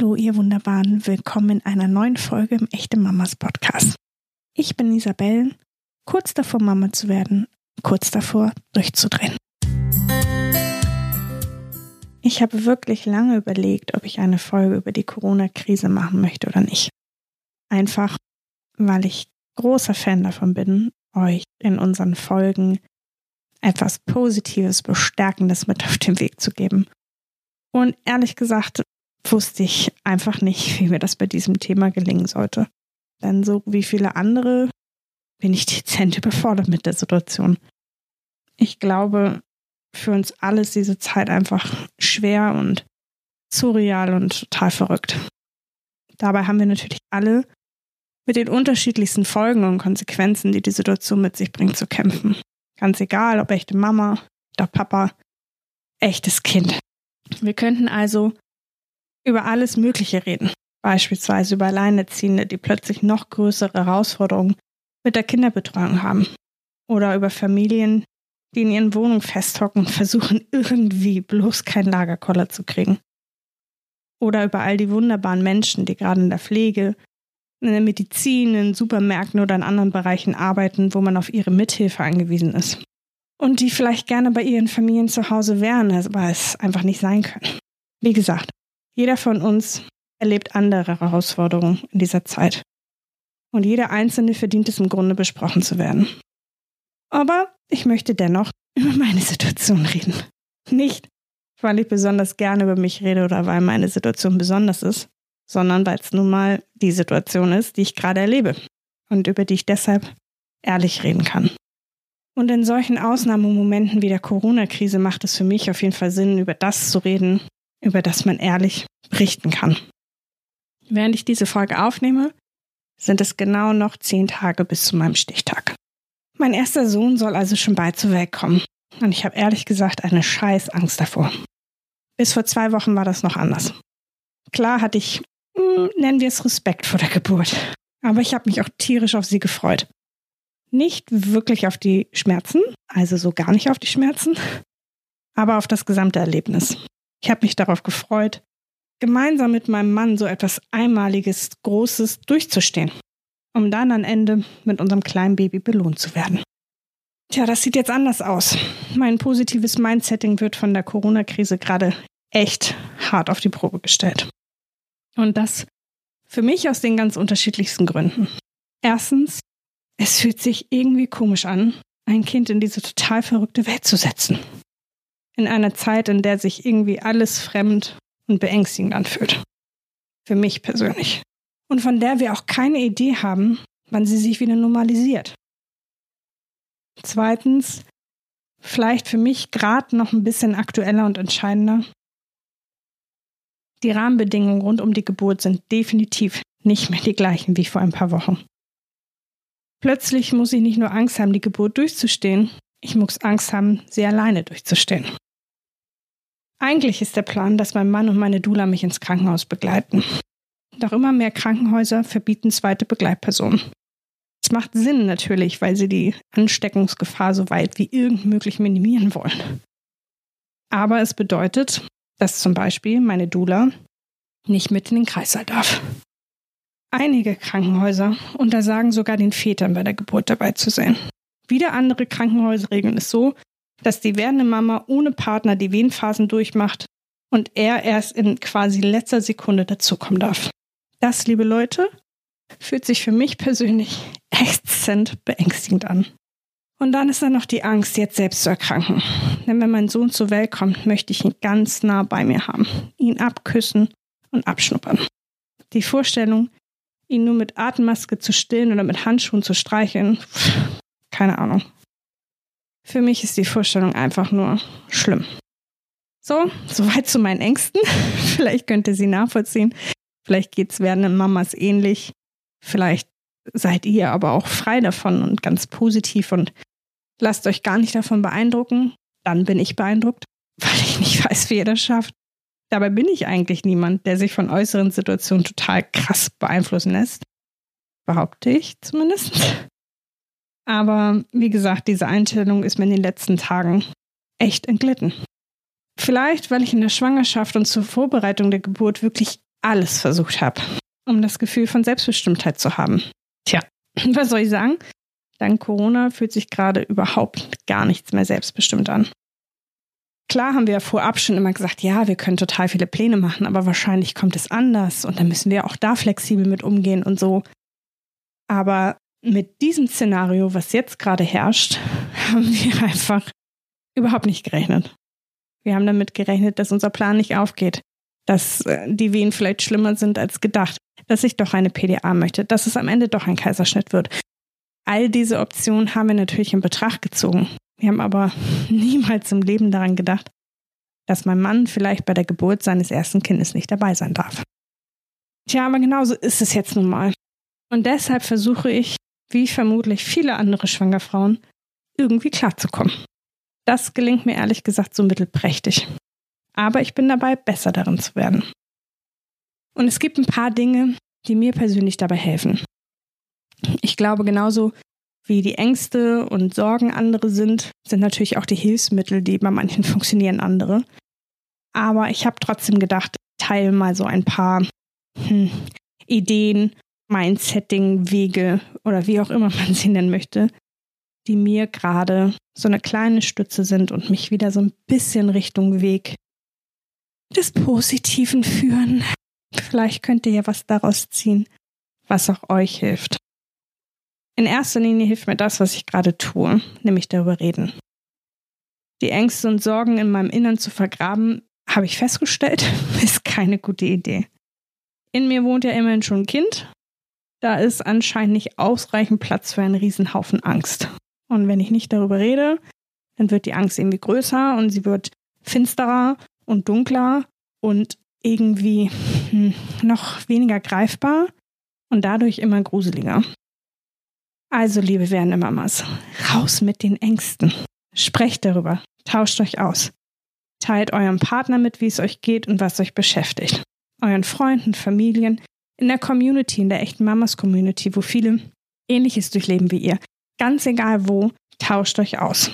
Hallo, ihr Wunderbaren. Willkommen in einer neuen Folge im Echte Mamas Podcast. Ich bin Isabel, kurz davor, Mama zu werden, kurz davor, durchzudrehen. Ich habe wirklich lange überlegt, ob ich eine Folge über die Corona-Krise machen möchte oder nicht. Einfach, weil ich großer Fan davon bin, euch in unseren Folgen etwas Positives, Bestärkendes mit auf den Weg zu geben. Und ehrlich gesagt wusste ich einfach nicht, wie mir das bei diesem Thema gelingen sollte. Denn so wie viele andere bin ich dezent überfordert mit der Situation. Ich glaube, für uns alle ist diese Zeit einfach schwer und surreal und total verrückt. Dabei haben wir natürlich alle mit den unterschiedlichsten Folgen und Konsequenzen, die die Situation mit sich bringt, zu kämpfen. Ganz egal, ob echte Mama oder Papa, echtes Kind. Wir könnten also über alles Mögliche reden. Beispielsweise über Alleinerziehende, die plötzlich noch größere Herausforderungen mit der Kinderbetreuung haben. Oder über Familien, die in ihren Wohnungen festhocken und versuchen irgendwie bloß kein Lagerkoller zu kriegen. Oder über all die wunderbaren Menschen, die gerade in der Pflege, in der Medizin, in Supermärkten oder in anderen Bereichen arbeiten, wo man auf ihre Mithilfe angewiesen ist. Und die vielleicht gerne bei ihren Familien zu Hause wären, aber es einfach nicht sein können. Wie gesagt, jeder von uns erlebt andere Herausforderungen in dieser Zeit. Und jeder Einzelne verdient es im Grunde besprochen zu werden. Aber ich möchte dennoch über meine Situation reden. Nicht, weil ich besonders gerne über mich rede oder weil meine Situation besonders ist, sondern weil es nun mal die Situation ist, die ich gerade erlebe und über die ich deshalb ehrlich reden kann. Und in solchen Ausnahmemomenten wie der Corona-Krise macht es für mich auf jeden Fall Sinn, über das zu reden, über das man ehrlich berichten kann. Während ich diese Folge aufnehme, sind es genau noch zehn Tage bis zu meinem Stichtag. Mein erster Sohn soll also schon bald zur Welt kommen. Und ich habe ehrlich gesagt eine scheiß Angst davor. Bis vor zwei Wochen war das noch anders. Klar hatte ich, hm, nennen wir es Respekt vor der Geburt. Aber ich habe mich auch tierisch auf sie gefreut. Nicht wirklich auf die Schmerzen, also so gar nicht auf die Schmerzen, aber auf das gesamte Erlebnis. Ich habe mich darauf gefreut, gemeinsam mit meinem Mann so etwas Einmaliges, Großes durchzustehen, um dann am Ende mit unserem kleinen Baby belohnt zu werden. Tja, das sieht jetzt anders aus. Mein positives Mindsetting wird von der Corona-Krise gerade echt hart auf die Probe gestellt. Und das für mich aus den ganz unterschiedlichsten Gründen. Erstens, es fühlt sich irgendwie komisch an, ein Kind in diese total verrückte Welt zu setzen in einer Zeit, in der sich irgendwie alles fremd und beängstigend anfühlt. Für mich persönlich. Und von der wir auch keine Idee haben, wann sie sich wieder normalisiert. Zweitens, vielleicht für mich gerade noch ein bisschen aktueller und entscheidender. Die Rahmenbedingungen rund um die Geburt sind definitiv nicht mehr die gleichen wie vor ein paar Wochen. Plötzlich muss ich nicht nur Angst haben, die Geburt durchzustehen, ich muss Angst haben, sie alleine durchzustehen. Eigentlich ist der Plan, dass mein Mann und meine Dula mich ins Krankenhaus begleiten. Doch immer mehr Krankenhäuser verbieten zweite Begleitpersonen. Es macht Sinn natürlich, weil sie die Ansteckungsgefahr so weit wie irgend möglich minimieren wollen. Aber es bedeutet, dass zum Beispiel meine Dula nicht mit in den Kreißsaal darf. Einige Krankenhäuser untersagen sogar den Vätern bei der Geburt dabei zu sein. Wieder andere Krankenhäuser regeln es so, dass die werdende Mama ohne Partner die Wehenphasen durchmacht und er erst in quasi letzter Sekunde dazukommen darf. Das, liebe Leute, fühlt sich für mich persönlich exzent beängstigend an. Und dann ist da noch die Angst, jetzt selbst zu erkranken. Denn wenn mein Sohn zur Welt kommt, möchte ich ihn ganz nah bei mir haben, ihn abküssen und abschnuppern. Die Vorstellung, ihn nur mit Atemmaske zu stillen oder mit Handschuhen zu streicheln, keine Ahnung. Für mich ist die Vorstellung einfach nur schlimm. So, soweit zu meinen Ängsten. Vielleicht könnt ihr sie nachvollziehen. Vielleicht geht es werdenden Mamas ähnlich. Vielleicht seid ihr aber auch frei davon und ganz positiv und lasst euch gar nicht davon beeindrucken. Dann bin ich beeindruckt, weil ich nicht weiß, wie ihr das schafft. Dabei bin ich eigentlich niemand, der sich von äußeren Situationen total krass beeinflussen lässt. Behaupte ich zumindest. Aber wie gesagt, diese Einstellung ist mir in den letzten Tagen echt entglitten. Vielleicht, weil ich in der Schwangerschaft und zur Vorbereitung der Geburt wirklich alles versucht habe, um das Gefühl von Selbstbestimmtheit zu haben. Tja, was soll ich sagen? Dank Corona fühlt sich gerade überhaupt gar nichts mehr selbstbestimmt an. Klar haben wir ja vorab schon immer gesagt, ja, wir können total viele Pläne machen, aber wahrscheinlich kommt es anders und dann müssen wir auch da flexibel mit umgehen und so. Aber mit diesem Szenario, was jetzt gerade herrscht, haben wir einfach überhaupt nicht gerechnet. Wir haben damit gerechnet, dass unser Plan nicht aufgeht, dass äh, die Wehen vielleicht schlimmer sind als gedacht, dass ich doch eine PDA möchte, dass es am Ende doch ein Kaiserschnitt wird. All diese Optionen haben wir natürlich in Betracht gezogen. Wir haben aber niemals im Leben daran gedacht, dass mein Mann vielleicht bei der Geburt seines ersten Kindes nicht dabei sein darf. Tja, aber genauso ist es jetzt nun mal. Und deshalb versuche ich, wie vermutlich viele andere Schwangerfrauen, irgendwie klarzukommen. Das gelingt mir ehrlich gesagt so mittelprächtig. Aber ich bin dabei, besser darin zu werden. Und es gibt ein paar Dinge, die mir persönlich dabei helfen. Ich glaube, genauso wie die Ängste und Sorgen andere sind, sind natürlich auch die Hilfsmittel, die bei manchen funktionieren, andere. Aber ich habe trotzdem gedacht, teile mal so ein paar hm, Ideen, Mindsetting, Wege oder wie auch immer man sie nennen möchte, die mir gerade so eine kleine Stütze sind und mich wieder so ein bisschen Richtung Weg des Positiven führen. Vielleicht könnt ihr ja was daraus ziehen, was auch euch hilft. In erster Linie hilft mir das, was ich gerade tue, nämlich darüber reden. Die Ängste und Sorgen in meinem Innern zu vergraben, habe ich festgestellt, ist keine gute Idee. In mir wohnt ja immerhin schon ein Kind. Da ist anscheinend nicht ausreichend Platz für einen Riesenhaufen Angst. Und wenn ich nicht darüber rede, dann wird die Angst irgendwie größer und sie wird finsterer und dunkler und irgendwie hm, noch weniger greifbar und dadurch immer gruseliger. Also, liebe werdende Mamas, raus mit den Ängsten. Sprecht darüber, tauscht euch aus. Teilt eurem Partner mit, wie es euch geht und was euch beschäftigt. Euren Freunden, Familien, in der Community, in der echten Mamas Community, wo viele Ähnliches durchleben wie ihr. Ganz egal wo, tauscht euch aus.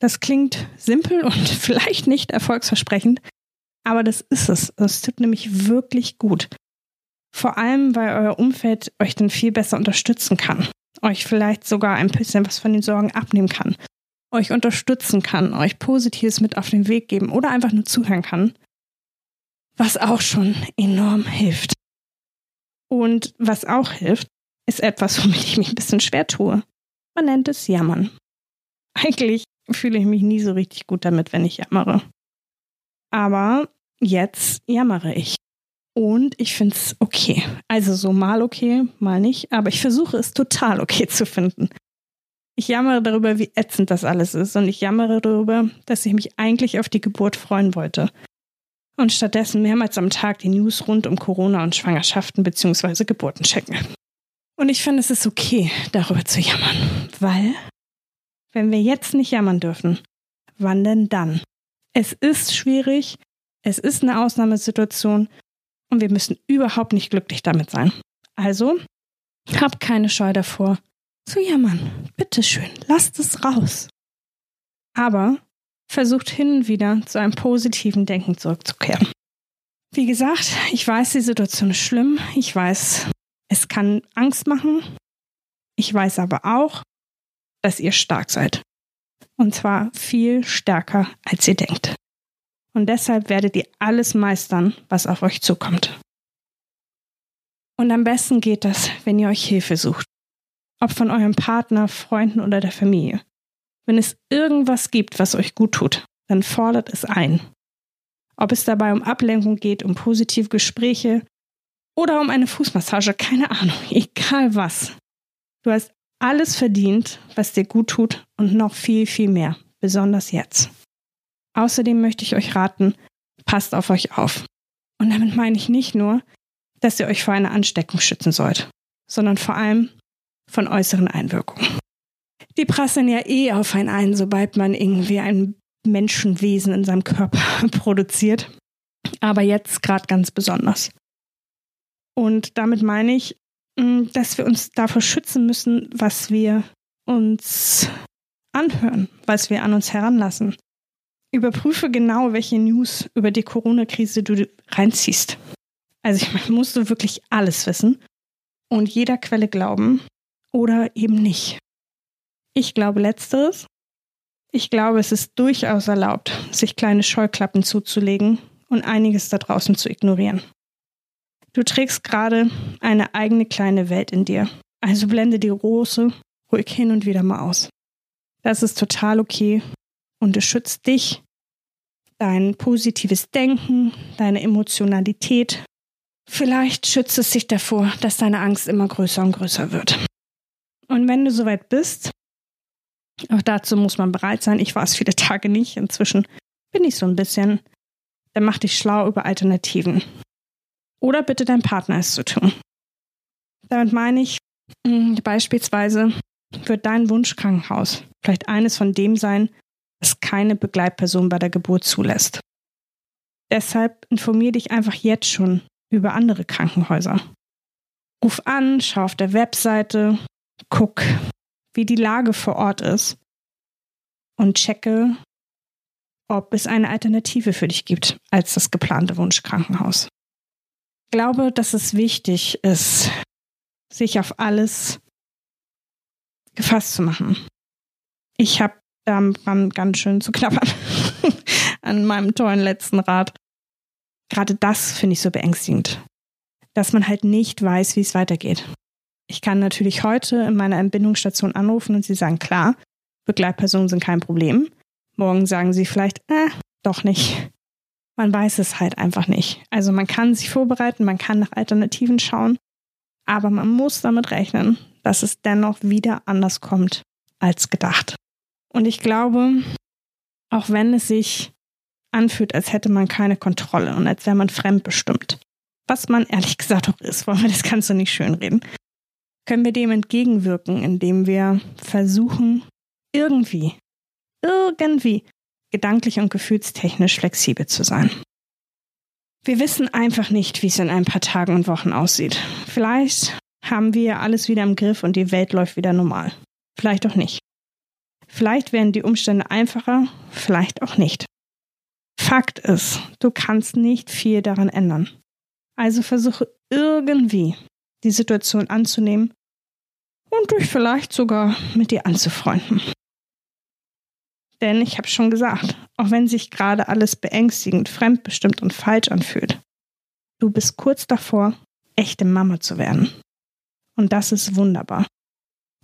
Das klingt simpel und vielleicht nicht erfolgsversprechend, aber das ist es. Es tut nämlich wirklich gut. Vor allem, weil euer Umfeld euch dann viel besser unterstützen kann, euch vielleicht sogar ein bisschen was von den Sorgen abnehmen kann, euch unterstützen kann, euch Positives mit auf den Weg geben oder einfach nur zuhören kann, was auch schon enorm hilft. Und was auch hilft, ist etwas, womit ich mich ein bisschen schwer tue. Man nennt es Jammern. Eigentlich fühle ich mich nie so richtig gut damit, wenn ich jammere. Aber jetzt jammere ich. Und ich finde es okay. Also so mal okay, mal nicht, aber ich versuche es total okay zu finden. Ich jammere darüber, wie ätzend das alles ist und ich jammere darüber, dass ich mich eigentlich auf die Geburt freuen wollte. Und stattdessen mehrmals am Tag die News rund um Corona und Schwangerschaften bzw. Geburten checken. Und ich finde, es ist okay, darüber zu jammern, weil, wenn wir jetzt nicht jammern dürfen, wann denn dann? Es ist schwierig, es ist eine Ausnahmesituation und wir müssen überhaupt nicht glücklich damit sein. Also, habt keine Scheu davor, zu jammern. Bitteschön, lasst es raus. Aber versucht hin und wieder zu einem positiven Denken zurückzukehren. Wie gesagt, ich weiß, die Situation ist schlimm. Ich weiß, es kann Angst machen. Ich weiß aber auch, dass ihr stark seid. Und zwar viel stärker, als ihr denkt und deshalb werdet ihr alles meistern, was auf euch zukommt. Und am besten geht das, wenn ihr euch Hilfe sucht. Ob von eurem Partner, Freunden oder der Familie. Wenn es irgendwas gibt, was euch gut tut, dann fordert es ein. Ob es dabei um Ablenkung geht, um positive Gespräche oder um eine Fußmassage, keine Ahnung, egal was. Du hast alles verdient, was dir gut tut und noch viel, viel mehr, besonders jetzt. Außerdem möchte ich euch raten, passt auf euch auf. Und damit meine ich nicht nur, dass ihr euch vor einer Ansteckung schützen sollt, sondern vor allem von äußeren Einwirkungen. Die prasseln ja eh auf einen ein, sobald man irgendwie ein Menschenwesen in seinem Körper produziert. Aber jetzt gerade ganz besonders. Und damit meine ich, mm, dass wir uns davor schützen müssen, was wir uns anhören, was wir an uns heranlassen, Überprüfe genau, welche News über die Corona-Krise du reinziehst. Also ich meine, musst du wirklich alles wissen und jeder Quelle glauben oder eben nicht. Ich glaube letzteres. Ich glaube, es ist durchaus erlaubt, sich kleine Scheuklappen zuzulegen und einiges da draußen zu ignorieren. Du trägst gerade eine eigene kleine Welt in dir, also blende die große ruhig hin und wieder mal aus. Das ist total okay und es schützt dich, dein positives Denken, deine Emotionalität. Vielleicht schützt es dich davor, dass deine Angst immer größer und größer wird. Und wenn du soweit bist, auch dazu muss man bereit sein. Ich war es viele Tage nicht. Inzwischen bin ich so ein bisschen. Dann mach dich schlau über Alternativen. Oder bitte dein Partner es zu tun. Damit meine ich, hm, beispielsweise wird dein Wunschkrankenhaus vielleicht eines von dem sein, das keine Begleitperson bei der Geburt zulässt. Deshalb informier dich einfach jetzt schon über andere Krankenhäuser. Ruf an, schau auf der Webseite, guck, wie die Lage vor Ort ist und checke, ob es eine Alternative für dich gibt als das geplante Wunschkrankenhaus. Ich glaube, dass es wichtig ist, sich auf alles gefasst zu machen. Ich habe daran ganz schön zu knabbern an meinem tollen letzten Rat. Gerade das finde ich so beängstigend, dass man halt nicht weiß, wie es weitergeht. Ich kann natürlich heute in meiner Entbindungsstation anrufen und sie sagen, klar, Begleitpersonen sind kein Problem. Morgen sagen sie vielleicht, äh, doch nicht. Man weiß es halt einfach nicht. Also man kann sich vorbereiten, man kann nach Alternativen schauen, aber man muss damit rechnen, dass es dennoch wieder anders kommt als gedacht. Und ich glaube, auch wenn es sich anfühlt, als hätte man keine Kontrolle und als wäre man fremdbestimmt, was man ehrlich gesagt auch ist, wollen wir das Ganze nicht schönreden, können wir dem entgegenwirken, indem wir versuchen, irgendwie, irgendwie gedanklich und gefühlstechnisch flexibel zu sein. Wir wissen einfach nicht, wie es in ein paar Tagen und Wochen aussieht. Vielleicht haben wir alles wieder im Griff und die Welt läuft wieder normal. Vielleicht auch nicht. Vielleicht werden die Umstände einfacher, vielleicht auch nicht. Fakt ist, du kannst nicht viel daran ändern. Also versuche irgendwie die Situation anzunehmen und dich vielleicht sogar mit dir anzufreunden. Denn ich habe schon gesagt, auch wenn sich gerade alles beängstigend, fremdbestimmt und falsch anfühlt, du bist kurz davor, echte Mama zu werden. Und das ist wunderbar.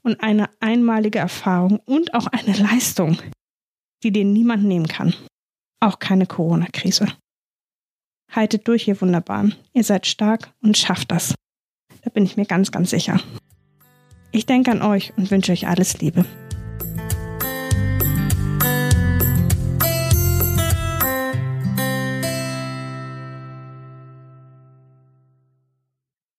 Und eine einmalige Erfahrung und auch eine Leistung, die dir niemand nehmen kann. Auch keine Corona-Krise. Haltet durch, ihr Wunderbaren. Ihr seid stark und schafft das. Da bin ich mir ganz, ganz sicher. Ich denke an euch und wünsche euch alles Liebe.